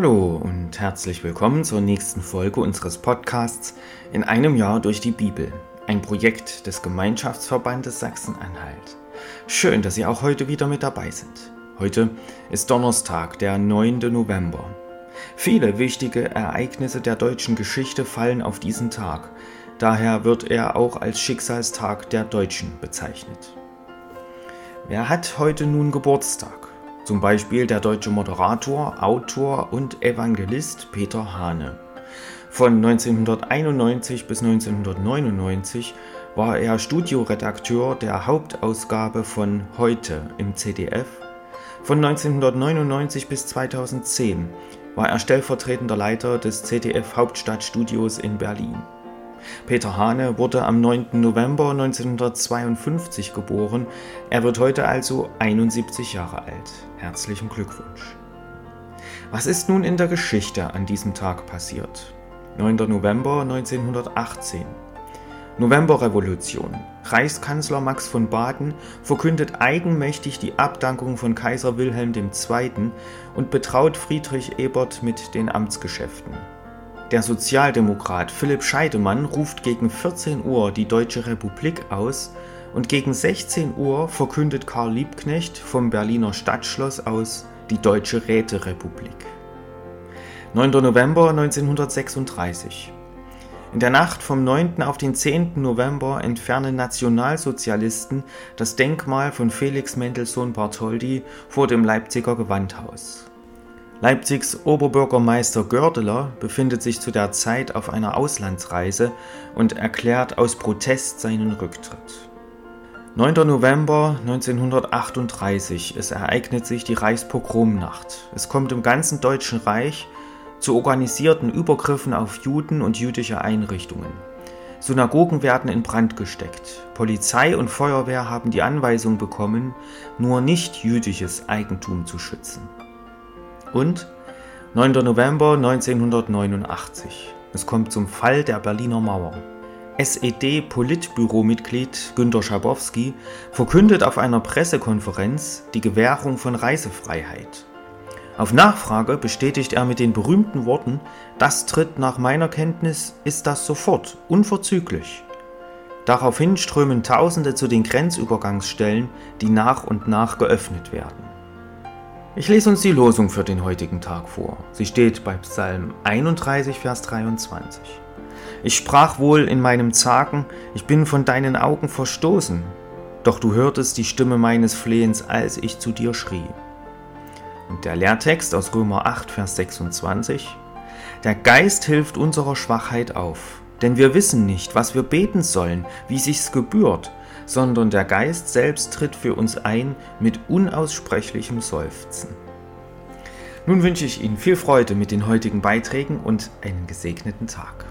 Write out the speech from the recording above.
Hallo und herzlich willkommen zur nächsten Folge unseres Podcasts In einem Jahr durch die Bibel, ein Projekt des Gemeinschaftsverbandes Sachsen-Anhalt. Schön, dass Sie auch heute wieder mit dabei sind. Heute ist Donnerstag, der 9. November. Viele wichtige Ereignisse der deutschen Geschichte fallen auf diesen Tag. Daher wird er auch als Schicksalstag der Deutschen bezeichnet. Wer hat heute nun Geburtstag? Zum Beispiel der deutsche Moderator, Autor und Evangelist Peter Hane. Von 1991 bis 1999 war er Studioredakteur der Hauptausgabe von Heute im ZDF. Von 1999 bis 2010 war er stellvertretender Leiter des ZDF Hauptstadtstudios in Berlin. Peter Hane wurde am 9. November 1952 geboren. Er wird heute also 71 Jahre alt. Herzlichen Glückwunsch. Was ist nun in der Geschichte an diesem Tag passiert? 9. November 1918. Novemberrevolution. Reichskanzler Max von Baden verkündet eigenmächtig die Abdankung von Kaiser Wilhelm II. und betraut Friedrich Ebert mit den Amtsgeschäften. Der Sozialdemokrat Philipp Scheidemann ruft gegen 14 Uhr die Deutsche Republik aus und gegen 16 Uhr verkündet Karl Liebknecht vom Berliner Stadtschloss aus die Deutsche Räterepublik. 9. November 1936. In der Nacht vom 9. auf den 10. November entfernen Nationalsozialisten das Denkmal von Felix Mendelssohn Bartholdy vor dem Leipziger Gewandhaus. Leipzigs Oberbürgermeister Gördeler befindet sich zu der Zeit auf einer Auslandsreise und erklärt aus Protest seinen Rücktritt. 9. November 1938. Es ereignet sich die Reichspogromnacht. Es kommt im ganzen Deutschen Reich zu organisierten Übergriffen auf Juden und jüdische Einrichtungen. Synagogen werden in Brand gesteckt. Polizei und Feuerwehr haben die Anweisung bekommen, nur nicht jüdisches Eigentum zu schützen. Und 9. November 1989. Es kommt zum Fall der Berliner Mauer. SED-Politbüromitglied Günter Schabowski verkündet auf einer Pressekonferenz die Gewährung von Reisefreiheit. Auf Nachfrage bestätigt er mit den berühmten Worten, das tritt nach meiner Kenntnis, ist das sofort, unverzüglich. Daraufhin strömen Tausende zu den Grenzübergangsstellen, die nach und nach geöffnet werden. Ich lese uns die Losung für den heutigen Tag vor. Sie steht bei Psalm 31, Vers 23. Ich sprach wohl in meinem Zagen, ich bin von deinen Augen verstoßen, doch du hörtest die Stimme meines Flehens, als ich zu dir schrie. Und der Lehrtext aus Römer 8, Vers 26. Der Geist hilft unserer Schwachheit auf, denn wir wissen nicht, was wir beten sollen, wie sich's gebührt, sondern der Geist selbst tritt für uns ein mit unaussprechlichem Seufzen. Nun wünsche ich Ihnen viel Freude mit den heutigen Beiträgen und einen gesegneten Tag.